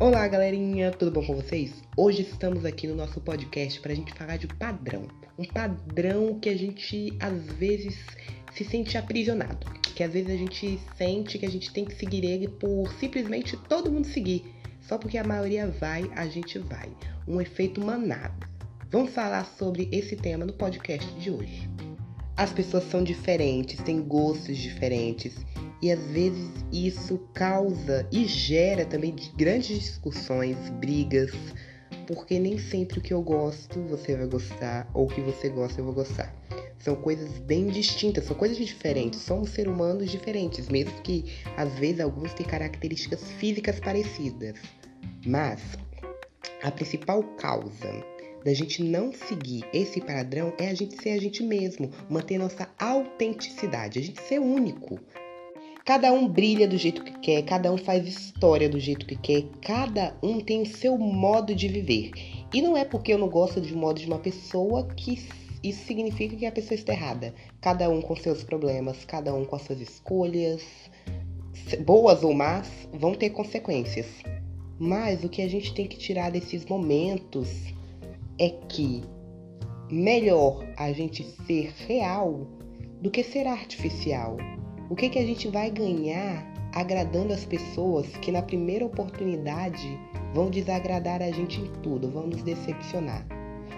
Olá, galerinha, tudo bom com vocês? Hoje estamos aqui no nosso podcast para a gente falar de padrão. Um padrão que a gente às vezes se sente aprisionado, que às vezes a gente sente que a gente tem que seguir ele por simplesmente todo mundo seguir. Só porque a maioria vai, a gente vai. Um efeito manada. Vamos falar sobre esse tema no podcast de hoje. As pessoas são diferentes, têm gostos diferentes e às vezes isso causa e gera também grandes discussões, brigas, porque nem sempre o que eu gosto você vai gostar ou o que você gosta eu vou gostar. São coisas bem distintas, são coisas diferentes. Somos seres humanos diferentes, mesmo que às vezes alguns têm características físicas parecidas. Mas a principal causa da gente não seguir esse padrão é a gente ser a gente mesmo, manter nossa autenticidade, a gente ser único. Cada um brilha do jeito que quer, cada um faz história do jeito que quer, cada um tem o seu modo de viver. E não é porque eu não gosto de modo de uma pessoa que isso significa que a pessoa está errada. Cada um com seus problemas, cada um com as suas escolhas, boas ou más, vão ter consequências. Mas o que a gente tem que tirar desses momentos é que melhor a gente ser real do que ser artificial. O que, que a gente vai ganhar agradando as pessoas que na primeira oportunidade vão desagradar a gente em tudo, vão nos decepcionar?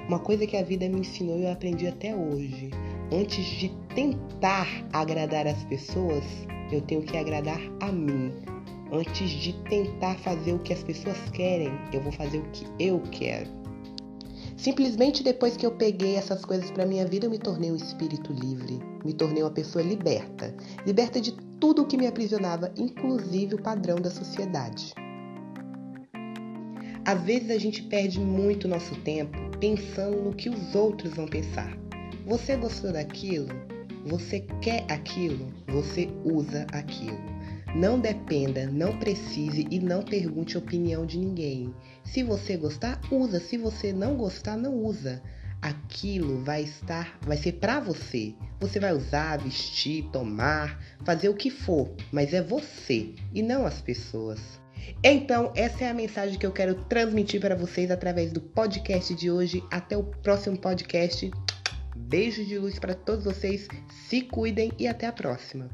Uma coisa que a vida me ensinou e eu aprendi até hoje. Antes de tentar agradar as pessoas, eu tenho que agradar a mim. Antes de tentar fazer o que as pessoas querem, eu vou fazer o que eu quero. Simplesmente depois que eu peguei essas coisas para minha vida, eu me tornei um espírito livre, me tornei uma pessoa liberta, liberta de tudo o que me aprisionava, inclusive o padrão da sociedade. Às vezes a gente perde muito nosso tempo pensando no que os outros vão pensar. Você gostou daquilo? Você quer aquilo? Você usa aquilo. Não dependa, não precise e não pergunte opinião de ninguém. Se você gostar, usa. Se você não gostar, não usa. Aquilo vai estar, vai ser para você. Você vai usar, vestir, tomar, fazer o que for, mas é você e não as pessoas. Então, essa é a mensagem que eu quero transmitir para vocês através do podcast de hoje. Até o próximo podcast. Beijo de luz para todos vocês. Se cuidem e até a próxima.